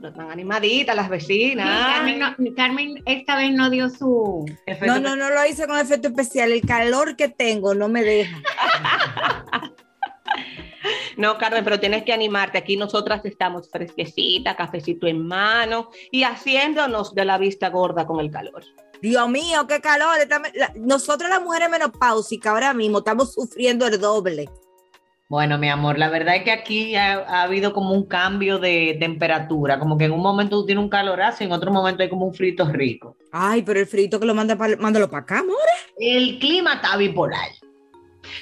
Pero están animaditas las vecinas. Carmen, no- Carmen esta vez no dio su... Efecto- No, no, no lo hice con efecto especial. El calor que tengo no me deja. No, Carmen, pero tienes que animarte. Aquí nosotras estamos fresquecitas, cafecito en mano y haciéndonos de la vista gorda con el calor. Dios mío, qué calor. Nosotras las mujeres menopáusicas ahora mismo estamos sufriendo el doble. Bueno, mi amor, la verdad es que aquí ha, ha habido como un cambio de temperatura, como que en un momento tú tienes un calorazo y en otro momento hay como un frito rico. Ay, pero el frito que lo manda para mándalo para acá, amor. El clima está bipolar.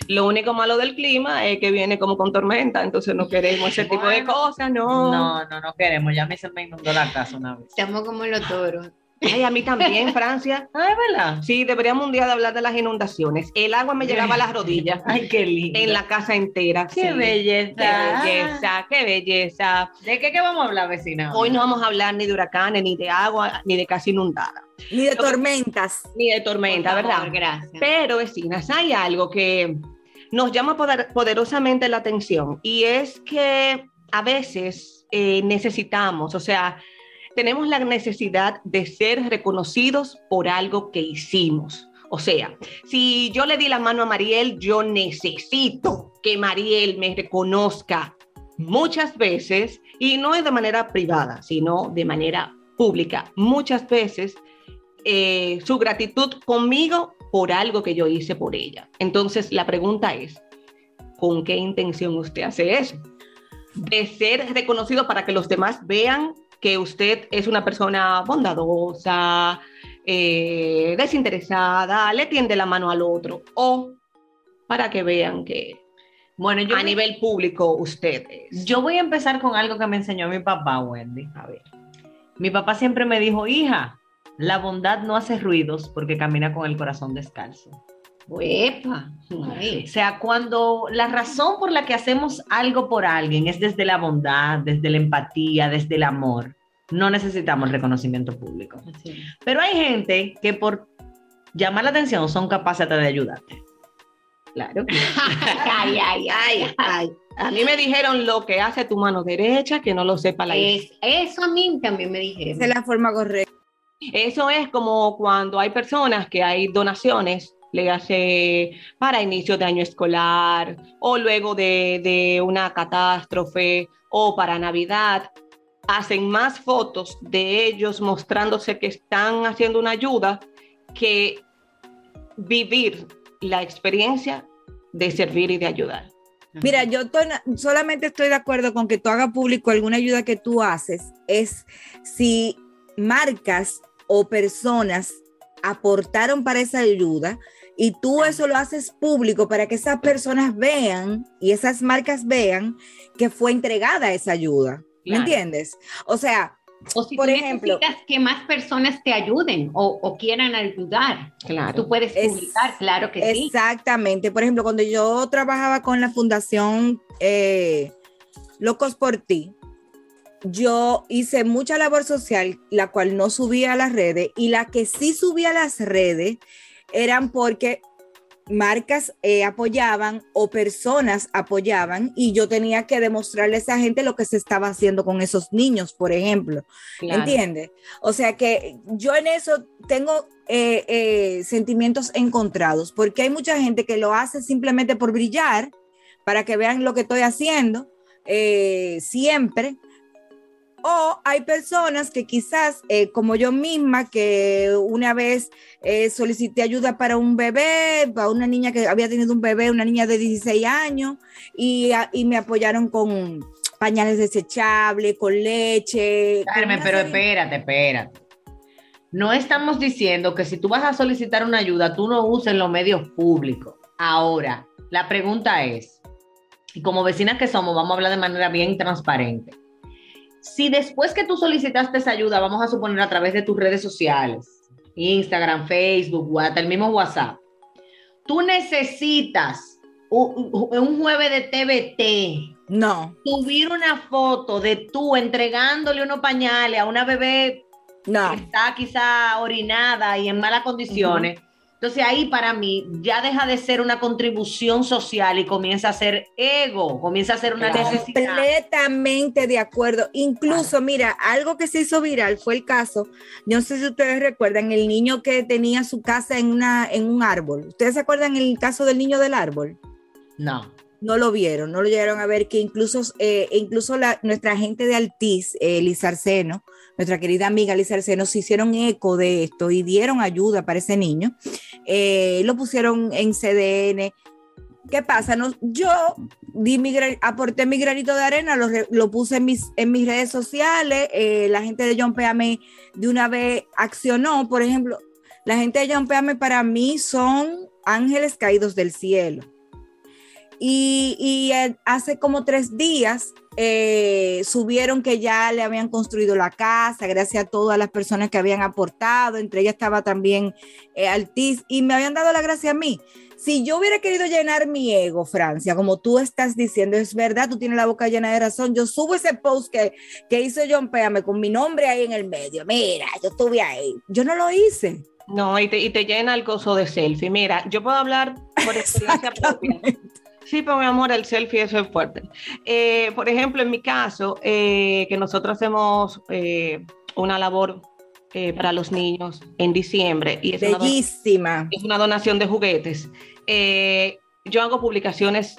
Lo único malo del clima es que viene como con tormenta, entonces no queremos ese tipo de cosas, no. No, no, no queremos. Ya a mí se me inundó la casa una vez. Estamos como los toros. Ay, a mí también, Francia. Ah, es verdad. Sí, deberíamos un día de hablar de las inundaciones. El agua me llegaba a las rodillas. Ay, qué lindo. En la casa entera. Qué sí. belleza. Qué belleza, qué belleza. ¿De qué, qué vamos a hablar, vecina? Hoy no vamos a hablar ni de huracanes, ni de agua, ni de casa inundada, Ni de Lo que- tormentas. ni de tormenta, favor, ¿verdad? Gracias. Pero, vecinas, hay algo que nos llama poder- poderosamente la atención y es que a veces eh, necesitamos, o sea, tenemos la necesidad de ser reconocidos por algo que hicimos. O sea, si yo le di la mano a Mariel, yo necesito que Mariel me reconozca muchas veces y no es de manera privada, sino de manera pública. Muchas veces eh, su gratitud conmigo por algo que yo hice por ella. Entonces, la pregunta es, ¿con qué intención usted hace eso? De ser reconocido para que los demás vean que usted es una persona bondadosa, eh, desinteresada, le tiende la mano al otro, o para que vean que Bueno, yo, a nivel público usted es. yo Yo, voy a empezar con algo que me enseñó mi papá, Wendy. A ver. Mi papá siempre me dijo, hija, la bondad no hace ruidos porque camina con el corazón descalzo. Uepa. O sea, cuando la razón por la que hacemos algo por alguien es desde la bondad, desde la empatía, desde el amor, no necesitamos reconocimiento público. Pero hay gente que por llamar la atención son capaces hasta de ayudarte. claro. ay, ay, ay, ay. A mí me dijeron lo que hace tu mano derecha, que no lo sepa la izquierda. Es- eso a mí también me dijeron. Esa es la forma correcta. Eso es como cuando hay personas que hay donaciones, le hace para inicio de año escolar o luego de, de una catástrofe o para Navidad. Hacen más fotos de ellos mostrándose que están haciendo una ayuda que vivir la experiencia de servir y de ayudar. Mira, yo solamente estoy de acuerdo con que tú hagas público alguna ayuda que tú haces, es si marcas o personas aportaron para esa ayuda y tú eso lo haces público para que esas personas vean y esas marcas vean que fue entregada esa ayuda. ¿Me Claro. entiendes? O sea, O si por tú ejemplo- necesitas que más personas te ayuden o, o quieran ayudar, Claro. tú puedes Es- publicar, claro que sí. Exactamente. Por ejemplo, cuando yo trabajaba con la fundación eh, Locos por Ti, yo hice mucha labor social, la cual no subía a las redes, y la que sí subía a las redes eran porque marcas eh, apoyaban o personas apoyaban y yo tenía que demostrarle a esa gente lo que se estaba haciendo con esos niños, por ejemplo. Claro. ¿Entiendes? O sea que yo en eso tengo eh, eh, sentimientos encontrados, porque hay mucha gente que lo hace simplemente por brillar, para que vean lo que estoy haciendo siempre. O hay personas que quizás, eh, como yo misma, que una vez eh, solicité ayuda para un bebé, para una niña que había tenido un bebé, una niña de 16 años, y, a- y me apoyaron con pañales desechables, con leche. Carmen, pero serie- espérate, espérate. No estamos diciendo que si tú vas a solicitar una ayuda, tú no uses los medios públicos. Ahora, la pregunta es, y como vecinas que somos, vamos a hablar de manera bien transparente. Si después que tú solicitaste esa ayuda, vamos a suponer a través de tus redes sociales, Instagram, Facebook, hasta el mismo WhatsApp, tú necesitas un, un jueves de TBT, No, subir una foto de tú entregándole unos pañales a una bebé no. que está quizá orinada y en malas condiciones. Entonces ahí para mí ya deja de ser una contribución social y comienza a ser ego, comienza a ser una Claro. necesidad. Completamente de acuerdo. Incluso, mira, algo que se hizo viral fue el caso, no sé si ustedes recuerdan, el niño que tenía su casa en, una, en un árbol. ¿Ustedes se acuerdan el caso del niño del árbol? No. No lo vieron, no lo llegaron a ver, que incluso, eh, incluso la, nuestra gente de Altiz, eh, Liz Arceno, nuestra querida amiga Liz Arceno, se hicieron eco de esto y dieron ayuda para ese niño. Eh, lo pusieron en CDN. ¿Qué pasa? No, yo di mi, aporté mi granito de arena, lo, re- lo puse en mis, en mis redes sociales. eh, la gente de John Peame de una vez accionó. Por ejemplo, la gente de John Peame para mí son ángeles caídos del cielo. Y, y, eh, hace como tres días eh, subieron que ya le habían construido la casa, gracias a todas las personas que habían aportado, entre ellas estaba también eh, Altiz, y me habían dado la gracia a mí. Si yo hubiera querido llenar mi ego, Francia, como tú estás diciendo, es verdad, tú tienes la boca llena de razón, yo subo ese post que, que hizo John Péame con mi nombre ahí en el medio, mira, yo estuve ahí, yo no lo hice. No, y te, y te llena el gozo de selfie. Mira, yo puedo hablar por experiencia propia. Sí, pero mi amor, el selfie eso es fuerte. Eh, por ejemplo, en mi caso, eh, que nosotros hacemos eh, una labor eh, para los niños en diciembre y es una, Bellísima. es una donación de juguetes. Eh, yo hago publicaciones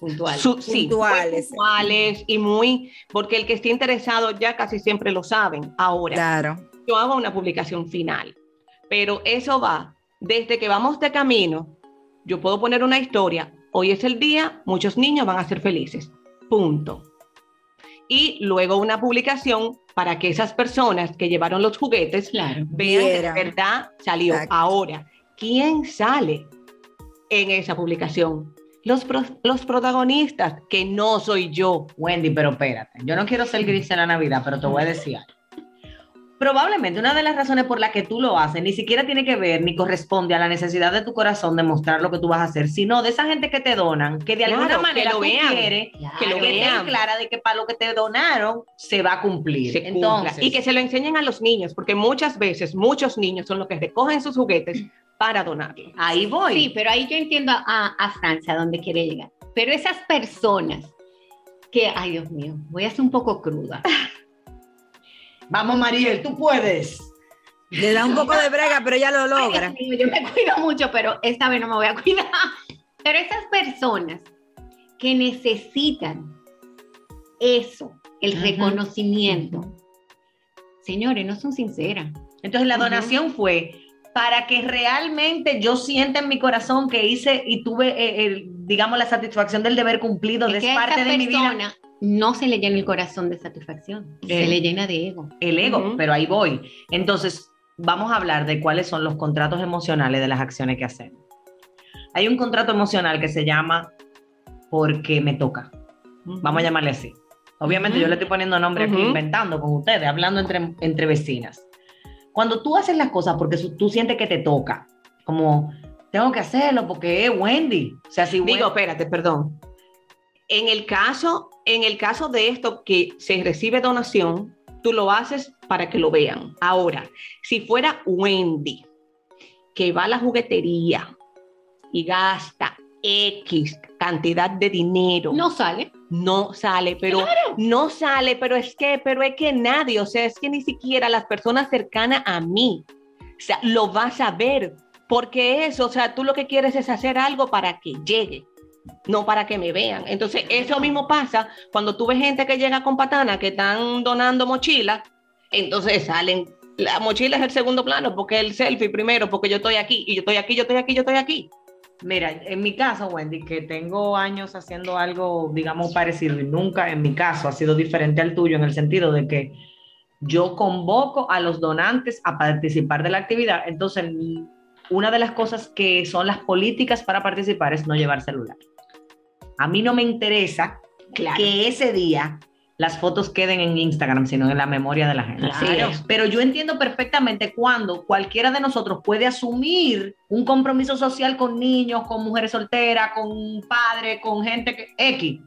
Puntual. su- sí, Puntuales. puntuales y muy, porque el que esté interesado ya casi siempre lo saben. Ahora, Claro. yo hago una publicación final, pero eso va desde que vamos de camino. Yo puedo poner una historia. Hoy es el día, muchos niños van a ser felices. Punto. Y luego una publicación para que esas personas que llevaron los juguetes Claro. vean que de verdad salió. Exacto. Ahora, ¿quién sale en esa publicación? Los, pro- los protagonistas, que no soy yo. Wendy, pero espérate. Yo no quiero ser gris en la Navidad, pero te voy a decir algo. Probablemente una de las razones por las que tú lo haces ni siquiera tiene que ver ni corresponde a la necesidad de tu corazón de mostrar lo que tú vas a hacer, sino de esa gente que te donan, que de Claro, alguna que manera lo tú vean, quieres que lo que vean. clara de que para lo que te donaron se va a cumplir. se cumpla. Entonces, y que se lo enseñen a los niños, porque muchas veces muchos niños son los que recogen sus juguetes para donarlos. ahí voy. Sí, pero ahí yo entiendo a, a Francia a dónde quiere llegar. Pero esas personas que, ay Dios mío, voy a ser un poco cruda. Vamos, Mariel, tú puedes. Le da un poco de brega, pero ella lo Ay, logra. Mío, yo me cuido mucho, pero esta vez no me voy a cuidar. Pero esas personas que necesitan eso, el reconocimiento, señores, no son sinceras. Entonces la donación fue para que realmente yo sienta en mi corazón que hice y tuve, eh, el, digamos, la satisfacción del deber cumplido, Es es que parte esa de mi vida. No se le llena el corazón de satisfacción, se le llena de ego. el ego, pero ahí voy. Entonces, vamos a hablar de cuáles son los contratos emocionales de las acciones que hacemos. Hay un contrato emocional que se llama porque me toca. Vamos a llamarle así. Obviamente yo le estoy poniendo nombre aquí, inventando con ustedes, hablando entre, entre vecinas. Cuando tú haces las cosas porque su- tú sientes que te toca, como tengo que hacerlo porque es Wendy. O sea, si Digo, Wendy- espérate, perdón. En el caso, en el caso de esto que se recibe donación, tú lo haces para que lo vean. Ahora, si fuera Wendy, que va a la juguetería, y gasta X cantidad de dinero, No sale. no sale, pero no sale, pero es que, pero es que nadie, o sea, es que ni siquiera las personas cercanas a mí, o sea, lo vas a ver, porque eso, o sea, tú lo que quieres es hacer algo para que llegue, no para que me vean. Entonces, eso mismo pasa cuando tú ves gente que llega con patana, que están donando mochilas, entonces salen, la mochila es el segundo plano, porque el selfie primero, porque yo estoy aquí, y yo estoy aquí, yo estoy aquí, yo estoy aquí. Mira, en mi caso, Wendy, que tengo años haciendo algo, digamos, parecido y nunca en mi caso ha sido diferente al tuyo en el sentido de que yo convoco a los donantes a participar de la actividad. Entonces, una de las cosas que son las políticas para participar es no llevar celular. A mí no me interesa Claro. que ese día las fotos queden en Instagram, sino en la memoria de la gente. Claro. Pero yo entiendo perfectamente cuando cualquiera de nosotros puede asumir un compromiso social con niños, con mujeres solteras, con padres, con gente que X.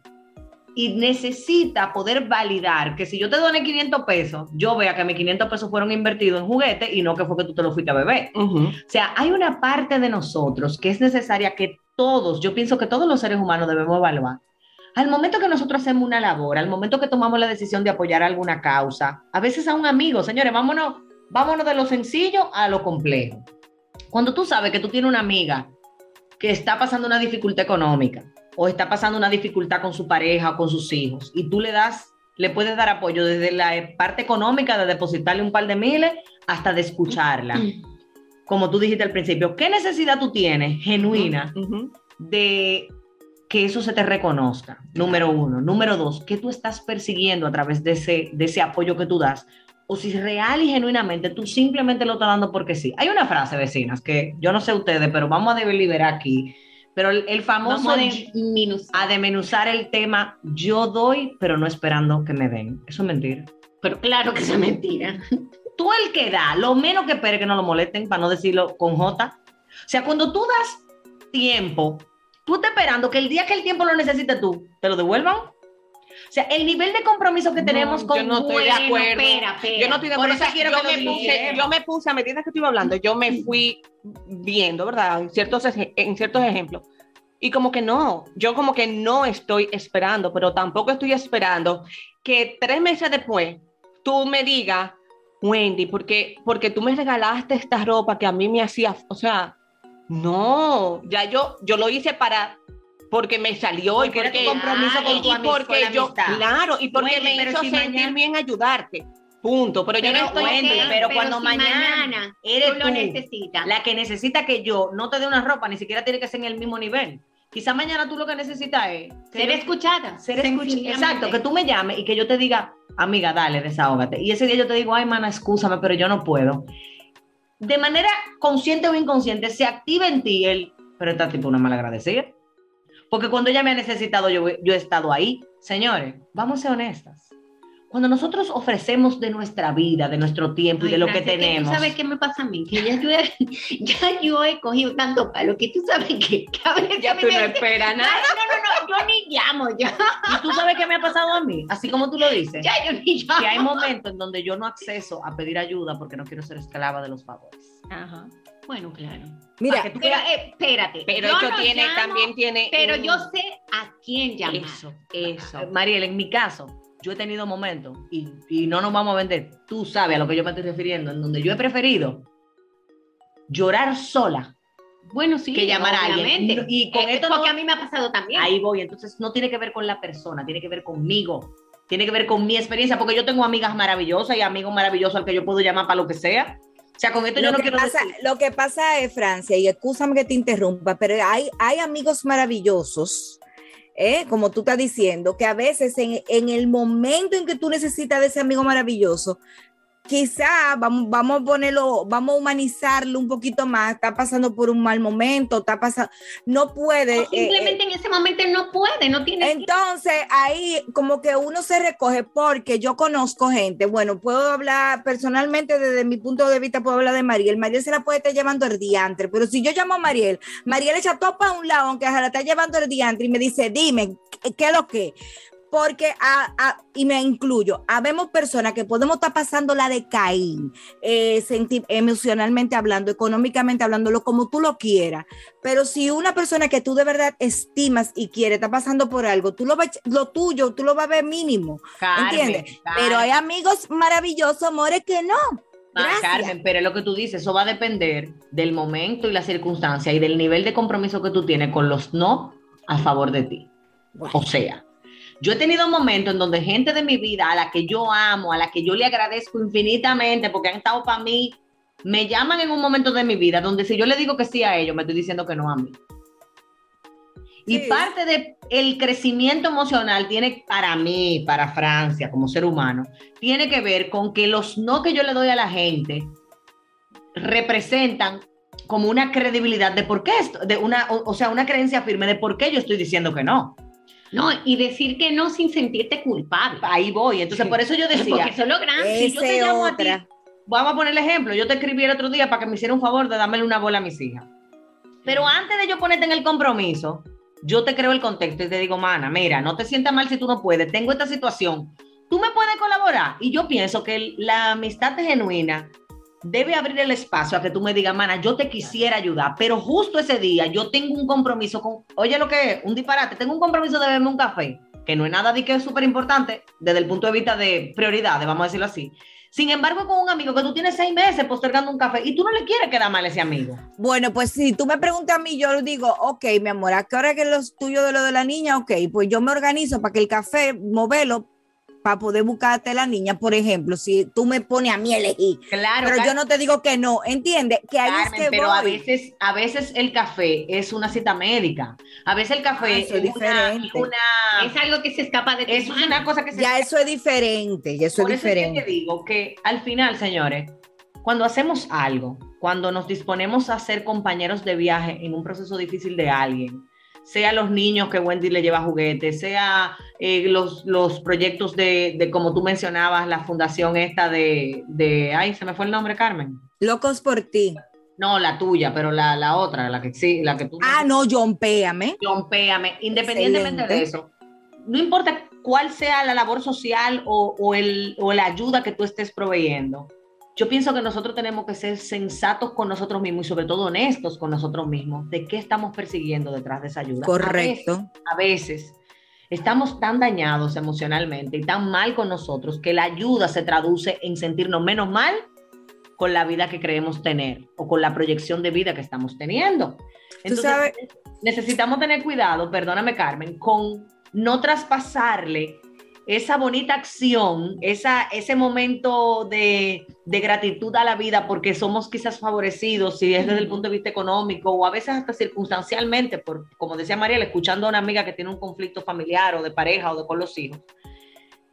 Y necesita poder validar que si yo te doné 500 pesos, yo vea que mis 500 pesos fueron invertidos en juguetes y no que fue que tú te lo fuiste a beber. O sea, hay una parte de nosotros que es necesaria que todos, yo pienso que todos los seres humanos debemos evaluar. Al momento que nosotros hacemos una labor, al momento que tomamos la decisión de apoyar alguna causa, a veces a un amigo, señores, vámonos, vámonos de lo sencillo a lo complejo. Cuando tú sabes que tú tienes una amiga que está pasando una dificultad económica o está pasando una dificultad con su pareja o con sus hijos y tú le das, le puedes dar apoyo desde la parte económica de depositarle un par de miles hasta de escucharla. Como tú dijiste al principio, ¿qué necesidad tú tienes genuina Ujú. de que eso se te reconozca, número uno. Número dos, ¿qué tú estás persiguiendo a través de ese, de ese apoyo que tú das? O si real y genuinamente tú simplemente lo estás dando porque sí. Hay una frase, vecinas, que yo no sé ustedes, pero vamos a deliberar aquí. Pero el, el famoso Vamos a desmenuzar el tema, yo doy, pero no esperando que me den. Eso es mentira. Pero claro que es mentira. Tú el que da, lo menos que espere que no lo molesten, para no decirlo con J. O sea, cuando tú das tiempo, tú estás esperando que el día que el tiempo lo necesite tú, te lo devuelvan. O sea, el nivel de compromiso que tenemos No, con yo no estoy de acuerdo. Yo no estoy de Por acuerdo. eso quiero yo, que lo me puse, yo me puse, a medida que ibas hablando, yo me fui viendo, ¿verdad? En ciertos, en ciertos ejemplos. Y como que no, yo como que no estoy esperando, pero tampoco estoy esperando que tres meses después tú me digas, Wendy, porque, porque tú me regalaste esta ropa que a mí me hacía, o sea, no, ya yo, yo lo hice para, porque me salió y Porque era tu compromiso con y tu porque con yo, amistad. claro, y porque Wendy, me hizo si sentir mañana- bien ayudarte, punto, pero, yo no estoy Wendy, pero cuando si mañana eres tú lo tú necesitas. La que necesita que yo no te dé una ropa, ni siquiera tiene que ser en el mismo nivel. Quizá mañana tú lo que necesitas es Ser yo- escuchada. ser escuchada. Exacto, que tú me llames y que yo te diga, amiga, dale, desahógate. Y ese día yo te digo, ay, mana, excúsame, pero yo no puedo. De manera consciente o inconsciente, se activa en ti el, pero esta tipo una malagradecida. Porque cuando ella me ha necesitado, yo, yo he estado ahí. Señores, vamos a ser honestas. Cuando nosotros ofrecemos de nuestra vida, de nuestro tiempo y Ay, de lo que tenemos. ¿Tú sabes qué me pasa a mí? Que ya yo he, ya yo he cogido tanto palo que tú sabes que, que a veces Ya tú no esperas "Ay, nada. No, no, no, yo ni llamo ya. Y tú sabes qué me ha pasado a mí, así como tú lo dices. Ya yo ni llamo. que hay momentos en donde yo no acceso a pedir ayuda porque no quiero ser esclava de los favores. Ajá. Bueno, claro. Mira, que tú Pero eh, espérate. Pero yo no tiene, llamo, también tiene. Pero un- yo sé a quién llamar. Eso, eso. Mariel, en mi caso, yo he tenido momentos, y, y no nos vamos a vender, tú sabes a lo que yo me estoy refiriendo, en donde yo he preferido llorar sola. Bueno, sí. Que llamar a alguien. y con Eh, esto porque no- a mí me ha pasado también. Ahí voy, entonces no tiene que ver con la persona, tiene que ver conmigo, tiene que ver con mi experiencia, porque yo tengo amigas maravillosas y amigos maravillosos al que yo puedo llamar para lo que sea. O sea, con esto yo no quiero pasa, decir- lo que pasa es, Francia, y escúchame que te interrumpa, pero hay, hay amigos maravillosos, ¿eh? como tú estás diciendo, que a veces en, en el momento en que tú necesitas de ese amigo maravilloso, quizá vamos, vamos a ponerlo, vamos a humanizarlo un poquito más, está pasando por un mal momento, está pasando, no puede. O eh, simplemente en ese momento no puede, no tiene. entonces, ahí como que uno se recoge porque yo conozco gente, bueno, puedo hablar personalmente desde mi punto de vista, puedo hablar de Mariel. Mariel se la puede estar llevando el diantre, pero si yo llamo a Mariel, Mariel echa todo para un lado, aunque se la está llevando el diantre y me dice, dime, ¿qué, qué es lo que? Porque, a- a- y me incluyo, habemos personas que podemos estar pasando la de Caín, eh, emocionalmente hablando, económicamente hablándolo, como tú lo quieras. Pero si una persona que tú de verdad estimas y quiere está pasando por algo, tú lo, vas, lo tuyo, tú lo vas a ver mínimo. Carmen, ¿Entiendes? Carmen. Pero hay amigos maravillosos, amores, que no. Ah. Carmen, pero es lo que tú dices, eso va a depender del momento y la circunstancia y del nivel de compromiso que tú tienes con los no a favor de ti. O sea, yo he tenido momentos en donde gente de mi vida a la que yo amo, a la que yo le agradezco infinitamente porque han estado para mí, me llaman en un momento de mi vida donde si yo le digo que sí a ellos, me estoy diciendo que no a mí. Y parte del crecimiento emocional tiene para mí, para Francia, como ser humano, tiene que ver con que los no que yo le doy a la gente representan como una credibilidad de por qué esto, de una, o, o sea, una creencia firme de por qué yo estoy diciendo que no. No, y decir que no sin sentirte culpable. Ahí voy. Entonces, por eso yo decía, Porque eso es lo grande. si yo te llamo a ti, vamos a poner el ejemplo, yo te escribí el otro día para que me hiciera un favor de darme una bola a mis hijas. Pero antes de yo ponerte en el compromiso, yo te creo el contexto y te digo, mana, mira, no te sientas mal si tú no puedes, tengo esta situación, tú me puedes colaborar. Y yo pienso que la amistad genuina debe abrir el espacio a que tú me digas, mana, yo te quisiera ayudar, pero justo ese día yo tengo un compromiso con, oye lo que es, un disparate, tengo un compromiso de beberme un café, que no es nada de que es súper importante desde el punto de vista de prioridades, vamos a decirlo así. Sin embargo, con un amigo que tú tienes seis meses postergando un café y tú no le quieres quedar mal a ese amigo. Bueno, pues si tú me preguntas a mí, yo digo, ok, mi amor, ¿a qué hora que es lo tuyo de lo de la niña? Ok, pues yo me organizo para que el café, moverlo, para poder buscarte la niña, por ejemplo, si tú me pones a mí a elegir. Claro, Pero yo no te digo que no, ¿entiendes? Que ahí Carmen, es que pero a veces, a veces el café es una cita médica. A veces el café Ah, es es, una, diferente. una- Es algo que se escapa de es una cosa que se Ya eso es diferente, ya eso Por es eso es que te diferente. digo que al final, señores, cuando hacemos algo, cuando nos disponemos a ser compañeros de viaje en un proceso difícil de alguien, sea los niños que Wendy le lleva juguetes, sea eh, los, los proyectos de, de, como tú mencionabas, la fundación esta de, de, ay, se me fue el nombre, Carmen. Locos por ti. No, la tuya, pero la, la otra, la que sí, la que tú. Ah, no, John, péame. Péame, independientemente Excelente. de eso, no importa cuál sea la labor social o, o el, o la ayuda que tú estés proveyendo, yo pienso que nosotros tenemos que ser sensatos con nosotros mismos y sobre todo honestos con nosotros mismos de qué estamos persiguiendo detrás de esa ayuda. A veces, Correcto. a veces estamos tan dañados emocionalmente y tan mal con nosotros que la ayuda se traduce en sentirnos menos mal con la vida que creemos tener o con la proyección de vida que estamos teniendo. Entonces, sabes- necesitamos tener cuidado, perdóname Carmen, con no traspasarle esa bonita acción, esa, ese momento de, de gratitud a la vida porque somos quizás favorecidos, si es desde el punto de vista económico o a veces hasta circunstancialmente, por, como decía Mariela, escuchando a una amiga que tiene un conflicto familiar o de pareja o de con los hijos.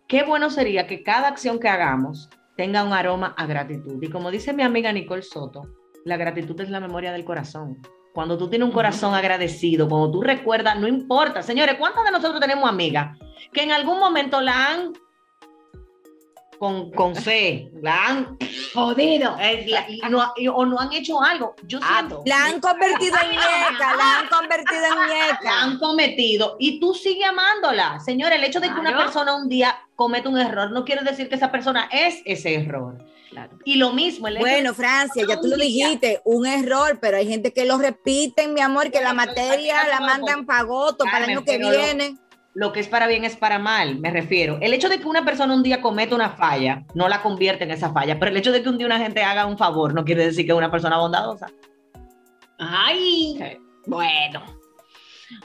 Qué bueno sería que cada acción que hagamos tenga un aroma a gratitud. Y como dice mi amiga Nicole Soto, la gratitud es la memoria del corazón. Cuando tú tienes un corazón agradecido, cuando tú recuerdas, no importa, señores, ¿cuántas de nosotros tenemos amigas que en algún momento la han con, con C, la han Jodido. eh, la- y no- y- o no han hecho algo. Yo siento La han convertido en ñeca, la han convertido en la ñeca. han cometido y tú sigues amándola. Señores, el hecho de que una persona un día comete un error no quiere decir que esa persona es ese error. Claro. Y lo mismo, el hecho Bueno, de- Francia, ya tú lo dijiste, un error, pero hay gente que lo repiten, mi amor, que la Bueno, pero materia la mandan para agosto, para el Carmen, año que pero lo- viene. lo que es para bien es para mal, me refiero. El hecho de que una persona un día cometa una falla no la convierte en esa falla, pero el hecho de que un día una gente haga un favor no quiere decir que es una persona bondadosa. Ay, bueno.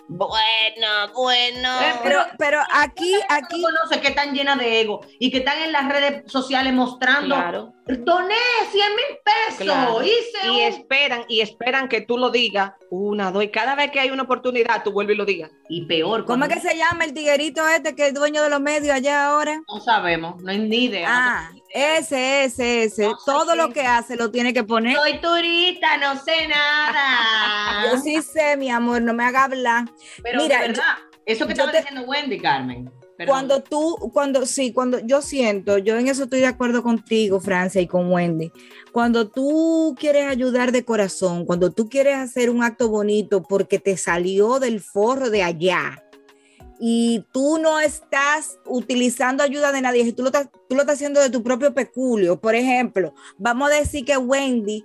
Bueno, bueno. Pero, pero aquí, aquí, Aquí conoce que están llenas de ego y que están en las redes sociales mostrando, Claro. Doné 100 mil pesos, Claro. hice Y un... esperan, y esperan que tú lo digas una, dos, y cada vez que hay una oportunidad, tú vuelves y lo digas. Y peor, ¿cómo es que se llama el tiguerito este que es dueño de los medios allá ahora? no sabemos, no hay ni idea. Ah, ese, ese, ese. No sé Todo lo que hace lo tiene que poner. Soy turista, no sé nada. Yo sí sé, mi amor, no me haga hablar. Pero Mira, de verdad, eso que estaba te- diciendo Wendy, Carmen. Cuando tú, cuando sí, cuando yo siento, yo en eso estoy de acuerdo contigo, Francia, y con Wendy. Cuando tú quieres ayudar de corazón, cuando tú quieres hacer un acto bonito porque te salió del forro de allá y tú no estás utilizando ayuda de nadie, tú lo, estás, tú lo estás haciendo de tu propio peculio, por ejemplo, vamos a decir que Wendy,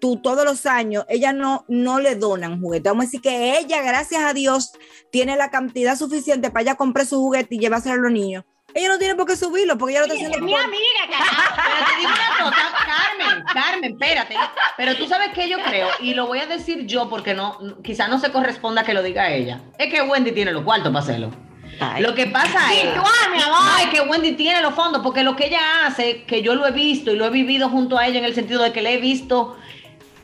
tú todos los años, ella no, no le donan juguetes, vamos a decir que ella, gracias a Dios, tiene la cantidad suficiente para ella comprar su juguete y llevárselo a los niños. Ella no tiene por qué subirlo, porque ella lo está haciendo Mi por- amiga, carajo. Pero te digo una cosa, Carmen, Carmen, espérate. Pero tú sabes que yo creo, y lo voy a decir yo porque no, quizás no se corresponda que lo diga ella. Es que Wendy tiene los cuartos para hacerlo. Ay. Lo que pasa es. tú, ah, mi amor. No, es que Wendy tiene los fondos, porque lo que ella hace, que yo lo he visto y lo he vivido junto a ella en el sentido de que le he visto,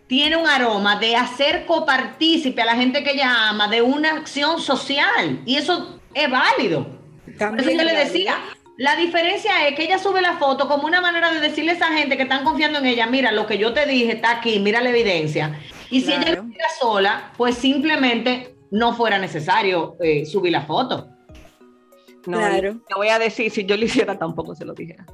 tiene un aroma de hacer copartícipe a la gente que ella ama de una acción social. Y eso es válido. Eso También yo le decía, la diferencia es que ella sube la foto como una manera de decirle a esa gente que están confiando en ella, mira, lo que yo te dije está aquí, mira la evidencia. Y si ella lo sola, pues simplemente no fuera necesario eh, subir la foto. No, Claro. te voy a decir, si yo lo hiciera, tampoco se lo dijera.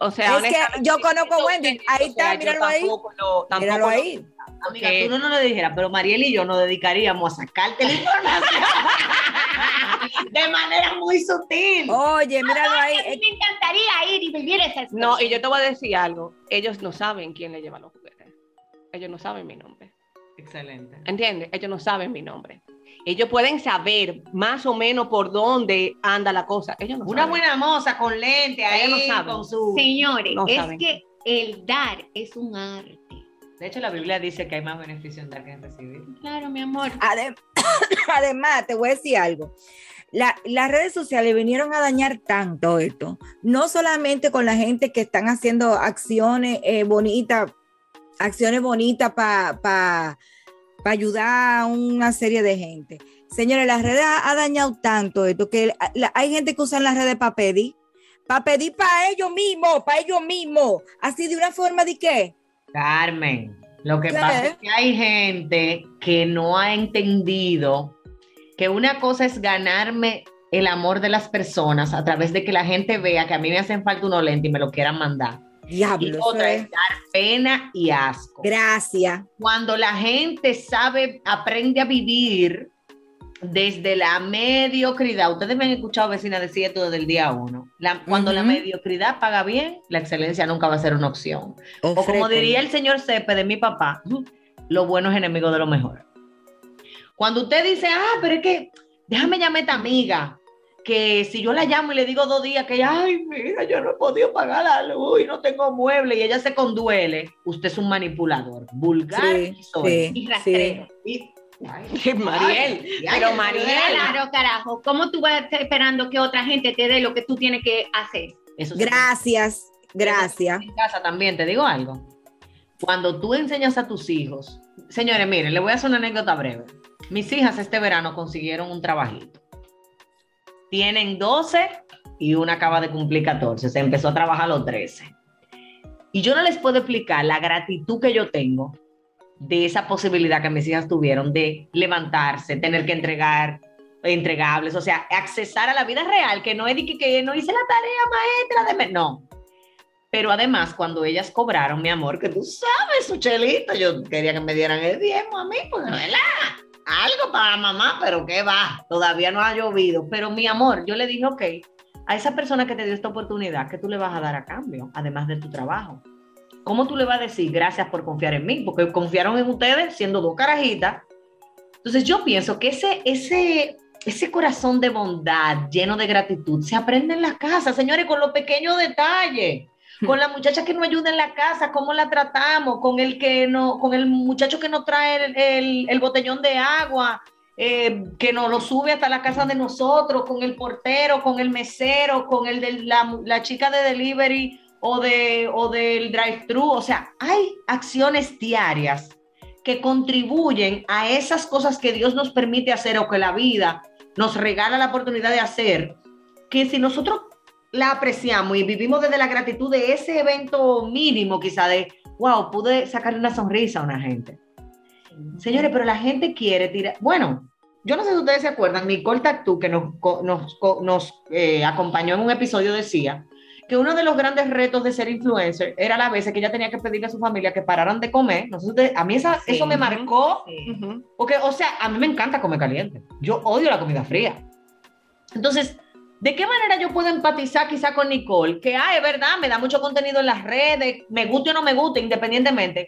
O sea, Es que yo conozco a Wendy, ahí o sea, está, míralo ahí. lo- Míralo lo- ahí. Amiga, Ok. tú no nos lo dijeras, pero Mariel y yo nos dedicaríamos a sacarte la información de manera muy sutil. Oye, míralo ahí. A mí me encantaría ir y vivir esa experiencia. No, y yo te voy a decir algo. Ellos no saben quién le lleva los juguetes. Ellos no saben mi nombre. Excelente. ¿Entiendes? Ellos no saben mi nombre. Ellos pueden saber más o menos por dónde anda la cosa. Ellos no Una saben. buena moza con lente Ellos ahí, no saben. con su... Señores, No es saben. que el dar es un arte. De hecho, la Biblia dice que hay más beneficio en dar que en recibir. Claro, mi amor. Adem- Además, te voy a decir algo. La- las redes sociales vinieron a dañar tanto esto, no solamente con la gente que están haciendo acciones eh, bonitas, acciones bonitas para ayudar a una serie de gente. Señores, las redes ha, ha dañado tanto esto que la- hay gente que usa las redes para pedir, para pedir para ellos mismos, para ellos mismos, así de una forma de qué. Carmen, lo que ¿Qué? pasa es que hay gente que no ha entendido que una cosa es ganarme el amor de las personas a través de que la gente vea que a mí me hacen falta unos lentes y me lo quieran mandar. Y Diablo, otra es- dar pena y asco. Gracias. Cuando la gente sabe, aprende a vivir desde la mediocridad. Ustedes me han escuchado, vecina, decir esto desde el día uno. La- cuando la mediocridad paga bien, la excelencia nunca va a ser una opción. O como diría el señor Cepe de mi papá, lo bueno es enemigo de lo mejor. Cuando usted dice, ah, pero es que déjame llamar a esta amiga, que si yo la llamo y le digo dos días que, ay, mira, yo no he podido pagar la luz y no tengo mueble y ella se conduele, usted es un manipulador, vulgar Sí, y soez. sí, Y rastrero. Y- ay, Mariel, ay, pero Mariel, Claro, carajo. ¿Cómo tú vas a estar esperando que otra gente te dé lo que tú tienes que hacer? eso Gracias, gracias. En casa también, te digo algo. Cuando tú enseñas a tus hijos, señores, miren, le voy a hacer una anécdota breve. Mis hijas este verano consiguieron un trabajito. Tienen 12 y una acaba de cumplir 14. Se empezó a trabajar a los 13. Y yo no les puedo explicar la gratitud que yo tengo de esa posibilidad que mis hijas tuvieron de levantarse, tener que entregar entregables, o sea, accesar a la vida real, que no es de que, que no hice la tarea maestra de... No, pero además, cuando ellas cobraron, mi amor, que tú sabes, su chelito, yo quería que me dieran el diezmo a mí, porque, ¿verdad? Algo para mamá, pero qué va, todavía no ha llovido. Pero mi amor, yo le dije, ok, a esa persona que te dio esta oportunidad, ¿qué tú le vas a dar a cambio, además de tu trabajo? ¿Cómo tú le vas a decir gracias por confiar en mí? Porque confiaron en ustedes siendo dos carajitas. Entonces yo pienso que ese, ese, ese corazón de bondad lleno de gratitud se aprende en la casa, señores, con los pequeños detalles con la muchacha que nos ayuda en la casa, cómo la tratamos, con el que no, con el muchacho que nos trae el, el- el botellón de agua, eh, que nos lo sube hasta la casa de nosotros, con el portero, con el mesero, con el de la, la chica de delivery o, de, o del drive-thru. O sea, hay acciones diarias que contribuyen a esas cosas que Dios nos permite hacer o que la vida nos regala la oportunidad de hacer, que si nosotros la apreciamos y vivimos desde la gratitud de ese evento mínimo, quizá de, wow, pude sacarle una sonrisa a una gente. Señores, pero la gente quiere tirar, bueno, yo no sé si ustedes se acuerdan, Nicole Tactú, que nos, nos, nos eh, acompañó en un episodio, decía que uno de los grandes retos de ser influencer era la vez que ella tenía que pedirle a su familia que pararan de comer. No sé si ustedes- a mí esa- Sí. eso me marcó, Sí. Porque, o sea, a mí me encanta comer caliente. Yo odio la comida fría. Entonces, ¿de qué manera yo puedo empatizar quizá con Nicole? Que, ah, es verdad, me da mucho contenido en las redes, me guste o no me guste, independientemente.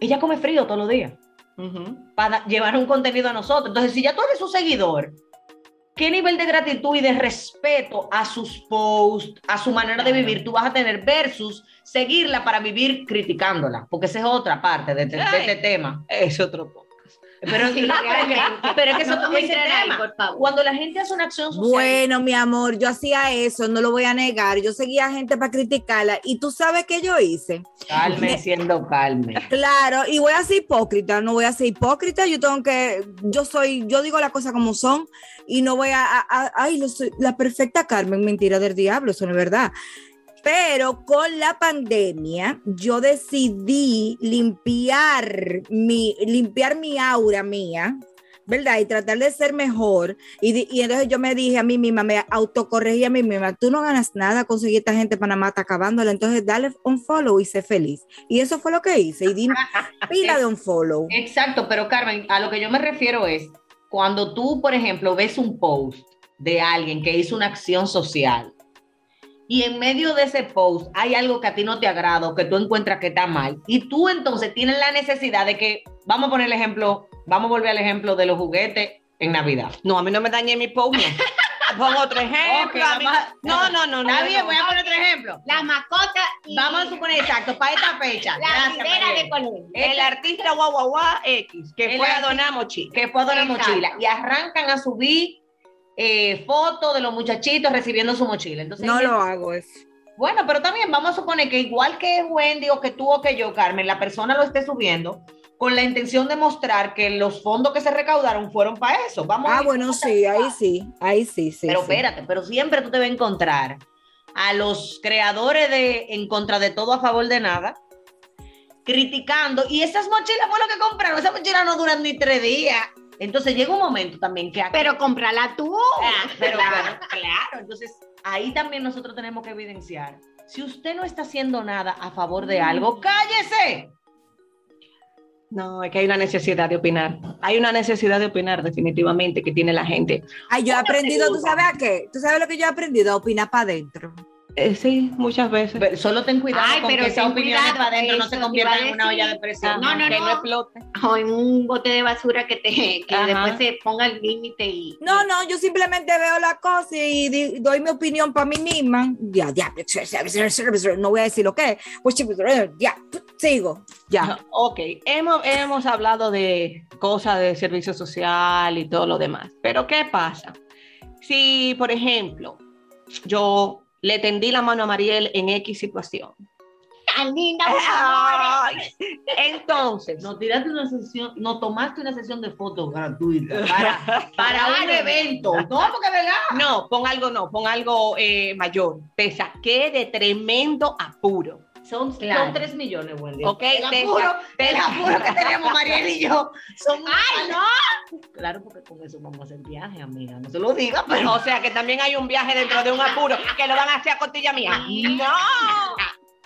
Ella come frío todos los días para llevar un contenido a nosotros. Entonces, si ya tú eres su seguidor, ¿qué nivel de gratitud y de respeto a sus posts, a su manera de vivir tú vas a tener versus seguirla para vivir criticándola? Porque esa es otra parte de, este- de este tema. Es otro podcast. Pero, Sí, no, pero es que- eso No es vamos a ahí, por favor. Cuando la gente hace una acción social, Bueno, mi amor, yo hacía eso, no lo voy a negar. Yo seguía gente para criticarla. ¿Y tú sabes qué yo hice? calme siendo calme. Claro, y voy a ser hipócrita, no voy a ser hipócrita, yo tengo que, yo soy, yo digo las cosas como son y no voy a, a- a- ay, lo soy- la perfecta Carmen, mentira del diablo, eso no es verdad. Pero con la pandemia, yo decidí limpiar mi, limpiar mi aura mía, ¿verdad? Y tratar de ser mejor. Y, y entonces yo me dije a mí misma, me autocorregí a mí misma, tú no ganas nada conseguir esta gente Panamá, está acabándola, entonces dale un follow y sé feliz. Y eso fue lo que hice, y di pila de un follow. Exacto, pero Carmen, a lo que yo me refiero es cuando tú, por ejemplo, ves un post de alguien que hizo una acción social y en medio de ese post hay algo que a ti no te agrada o que tú encuentras que está mal y tú entonces tienes la necesidad de que, vamos a poner el ejemplo, vamos a volver al ejemplo de los juguetes en Navidad. No, a mí no me dañé mi post. no. Pongo otro ejemplo. Ok, a mí- No, no, no. Está no, bien, no. voy a poner otro ejemplo. La mascota y Vamos a suponer exacto, para esta fecha. la bandera de Colombia. El artista guau guau guau X, que El fue a artista- donar mochila. que fue a donar mochila y arrancan a subir eh, fotos de los muchachitos recibiendo su mochila. Entonces, No lo hago eso. Bueno, pero también vamos a suponer que igual que Wendy o que tú o que yo, Carmen, la persona lo esté subiendo con la intención de mostrar que los fondos que se recaudaron fueron para eso. Vamos Ah, bueno, sí, ahí sí, ahí sí, sí. Pero sí. espérate, pero siempre tú te vas a encontrar a los creadores de En contra de todo, a favor de nada, criticando. Y esas mochilas fue lo que compraron. Esas mochilas no duran ni tres días. Entonces llega un momento también que aquí- Pero cómprala tú. Ah, pero, pero, claro, entonces ahí también nosotros tenemos que evidenciar. Si usted no está haciendo nada a favor de algo, cállese. No, es que hay una necesidad de opinar. Hay una necesidad de opinar definitivamente que tiene la gente. Ay, yo he aprendido, ¿tú sabes a qué? ¿Tú sabes lo que yo he aprendido? A opinar para adentro. Eh, sí, muchas veces. Pero solo ten cuidado Ay, con pero que cuidado, para adentro no se te conviertan iba a en una olla de presión. No, no, que no. no explote. O en un bote de basura que te que Ajá. después se ponga el límite y. No, no, yo simplemente veo la cosa y di- doy mi opinión para mí misma. Ya, ya, no voy a decir lo que es. Ya, sigo. Ya. Ok, hemos, hemos hablado de cosas de servicio social y todo lo demás, pero ¿qué pasa? Si, por ejemplo, yo le tendí la mano a Mariel en X situación. Tan linda, amores. Ay, entonces, No tiraste una sesión, no tomaste una sesión de fotos gratuita para, para un evento. No, porque verdad. no, pon algo, no, pon algo eh, mayor. Te saqué de tremendo apuro. Son, Claro. son 3 millones, Wendy. Ok, el te apuro, te el apuro que tenemos Mariel y yo. Son Ay, no. Claro, porque con eso vamos a hacer viaje, amiga. No se lo diga, pero. O sea que también hay un viaje dentro de un apuro que lo van a hacer a costilla mía. ¡No!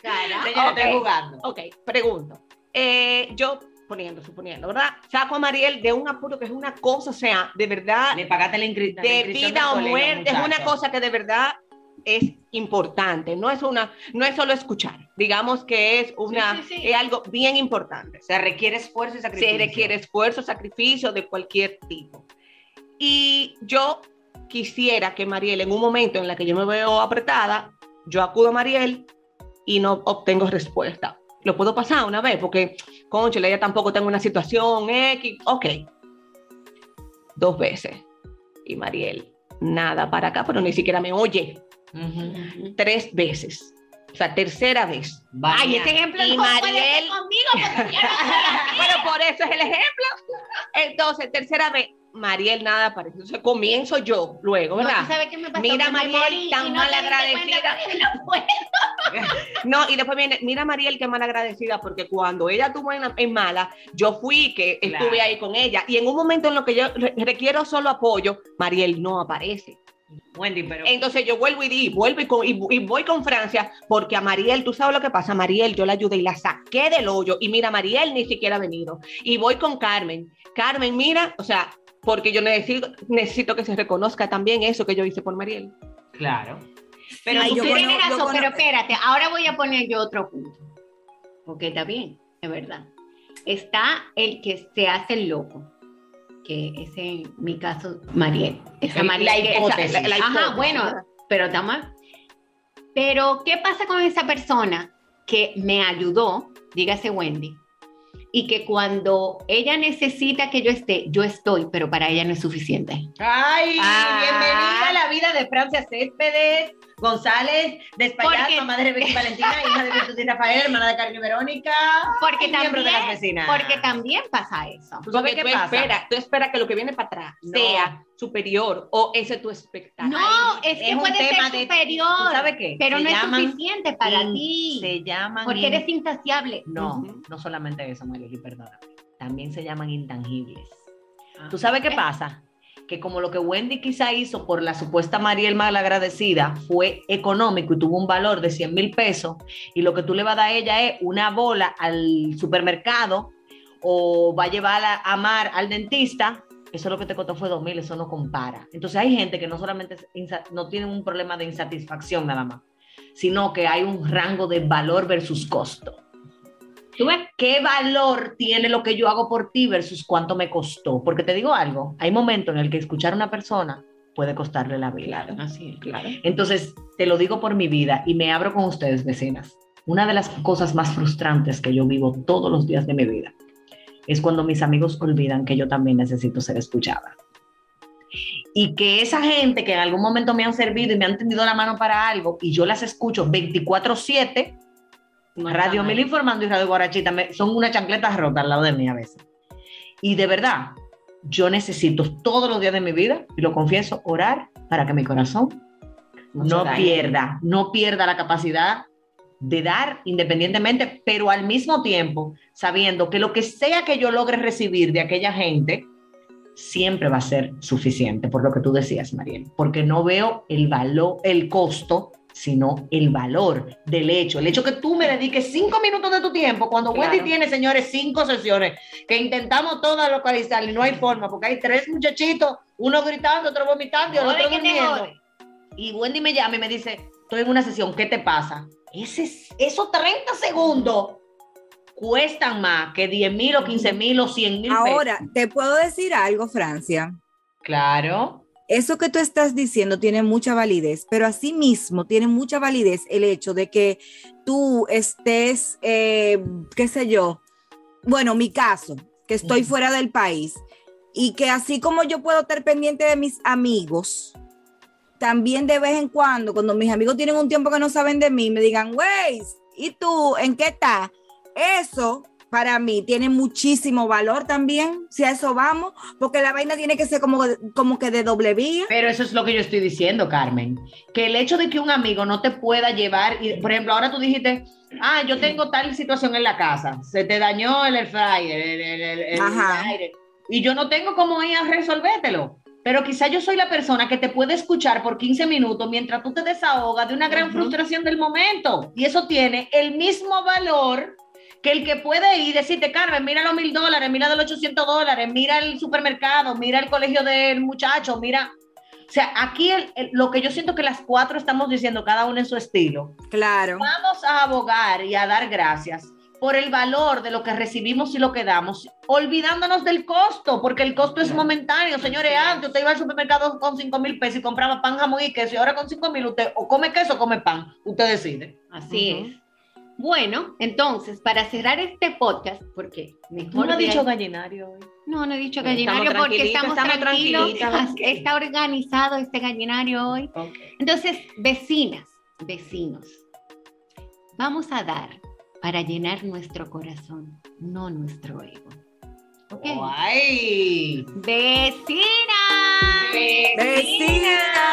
Señora, Ok. estoy jugando. Ok, pregunto. Eh, yo, poniendo, suponiendo, ¿verdad? Saco a Mariel de un apuro que es una cosa, o sea, de verdad, Le pagaste la inscri- la de inscripción vida o muerte, es una cosa que de verdad es importante, no es una, no es solo escuchar, digamos que es una, Sí, sí, sí. es algo bien importante. Se requiere esfuerzo y sacrificio. Se requiere esfuerzo, sacrificio de cualquier tipo. Y yo quisiera que Mariel, en un momento en la que yo me veo apretada, yo acudo a Mariel y no obtengo respuesta. Lo puedo pasar una vez porque, concho, ella tampoco tengo una situación X. Ok. Dos veces. Y Mariel, nada para acá, pero ni siquiera me oye. Tres veces. O sea, tercera vez. Ay, ese ejemplo Y no puede Mariel- ser conmigo porque yo no soy así. Bueno, por eso es el ejemplo. Entonces, tercera vez, Mariel nada aparece. Entonces, comienzo yo luego, ¿verdad? ¿tú sabes qué me pasó? Mira, Mariel, tan no mal te diste agradecida. cuenta porque no puedo. No, y después viene, mira Mariel, qué mal agradecida, porque cuando ella tuvo en, en mala, yo fui que Claro. estuve ahí con ella. Y en un momento en lo que yo re- requiero solo apoyo, Mariel no aparece. Wendy, pero. Entonces yo vuelvo y di, vuelvo y, con- y- y voy con Francia, porque a Mariel, tú sabes lo que pasa, Mariel, yo la ayudé y la saqué del hoyo. Y mira, Mariel ni siquiera ha venido. Y voy con Carmen. Carmen, mira, o sea, porque yo necesito, necesito que se reconozca también eso que yo hice por Mariel. Claro. Pero Ay, tú yo tienes cono- yo razón, cono- pero espérate, ahora voy a poner yo otro punto. Porque está bien, es verdad. Está el que se hace el loco, que es en mi caso Mariel. Esa El- Mariel la hipótesis. esa- la- Ajá, hipótesis, bueno, pero está mal. Pero, ¿qué pasa con esa persona que me ayudó, dígase Wendy, y que cuando ella necesita que yo esté, yo estoy, pero para ella no es suficiente? Ay, Ah. bienvenida a la vida de Francia Céspedes, González, de España, Porque- mamá de Rebeca y Valentina, hija de Jesús y Rafael, hermana de Carmen y Verónica. Porque y miembro de también, las vecinas. porque también pasa eso. ¿Tú sabes Porque qué tú pasa? esperas, tú esperas que lo que viene para atrás No. sea superior o ese es tu expectativa. No, es que es un puede ser tema de- superior, ¿Tú sabes qué? pero Se no llaman es suficiente para in- ti, Se llaman. porque in- eres insaciable. No, Ujú. no solamente eso, Marieli, perdóname. También se llaman intangibles. Ah, ¿Tú sabes qué pasa? Que como lo que Wendy quizá hizo por la supuesta Mariel malagradecida fue económico y tuvo un valor de 100 mil pesos, y lo que tú le vas a dar a ella es una bola al supermercado o va a llevar a, Mar al dentista, eso lo que te costó fue 2 mil, eso no compara. Entonces hay gente que no solamente no tiene un problema de insatisfacción nada más, sino que hay un rango de valor versus costo. ¿Tú ves? ¿Qué valor tiene lo que yo hago por ti versus cuánto me costó? Porque te digo algo, hay momentos en el que escuchar a una persona puede costarle la vida. Así es. Claro. Entonces, te lo digo por mi vida y me abro con ustedes, vecinas. Una de las cosas más frustrantes que yo vivo todos los días de mi vida es cuando mis amigos olvidan que yo también necesito ser escuchada. Y que esa gente que en algún momento me han servido y me han tendido la mano para algo y yo las escucho 24/7, No Radio Mil. Informando y Radio Guarachita me- son una chancleta rota al lado de mí a veces. Y de verdad, yo necesito todos los días de mi vida, y lo confieso, orar para que mi corazón No no, pierda, no pierda la capacidad de dar independientemente, pero al mismo tiempo sabiendo que lo que sea que yo logre recibir de aquella gente, siempre va a ser suficiente, por lo que tú decías, Mariel, porque no veo el valor, el costo, sino el valor del hecho. El hecho que tú me dediques cinco minutos de tu tiempo, cuando Claro. Wendy tiene, señores, cinco sesiones, que intentamos todas localizar y no hay forma, porque hay tres muchachitos, uno gritando, otro vomitando y el otro durmiendo. Y Wendy me llama y me dice, estoy en una sesión, ¿qué te pasa? Ese, esos 30 segundos cuestan más que 10 mil o 15 mil o 100 mil Ahora, te puedo decir algo, Francia. Claro. Eso que tú estás diciendo tiene mucha validez, pero asimismo tiene mucha validez el hecho de que tú estés, eh, qué sé yo, bueno, mi caso, que estoy fuera del país y que así como yo puedo estar pendiente de mis amigos, también de vez en cuando, cuando mis amigos tienen un tiempo que no saben de mí, me digan, güey, ¿y tú en qué estás? Eso para mí tiene muchísimo valor también, si a eso vamos, porque la vaina tiene que ser como, como que de doble vía. Pero eso es lo que yo estoy diciendo, Carmen. Que el hecho de que un amigo no te pueda llevar, y, por ejemplo, ahora tú dijiste, ah, yo tengo tal situación en la casa, se te dañó el air fryer, el, el- el- el Ajá. aire, y yo no tengo cómo ir a resolvértelo. Pero quizá yo soy la persona que te puede escuchar por 15 minutos mientras tú te desahogas de una gran frustración del momento. Y eso tiene el mismo valor que el que puede ir y decirte, Carmen, mira los mil dólares, mira los 800 dólares, mira el supermercado, mira el colegio del muchacho, mira. O sea, aquí el- el- lo que yo siento que las cuatro estamos diciendo, cada uno en su estilo, Claro. vamos a abogar y a dar gracias por el valor de lo que recibimos y lo que damos, olvidándonos del costo, porque el costo es momentáneo. Señores, antes usted iba al supermercado con 5 mil pesos y compraba pan, jamón y queso, y ahora con 5 mil usted o come queso o come pan, usted decide. Así Ujú. es. Bueno, entonces, para cerrar este podcast, porque mejor ¿Tú no has de dicho gallinario hoy? No, no he dicho Estamos gallinario porque estamos, estamos tranquilos. Está organizado este gallinario hoy. Entonces, vecinas, vecinos, vamos a dar para llenar nuestro corazón, no nuestro ego. ¿Ok? ¡Ay! Vecinas. Vecinas.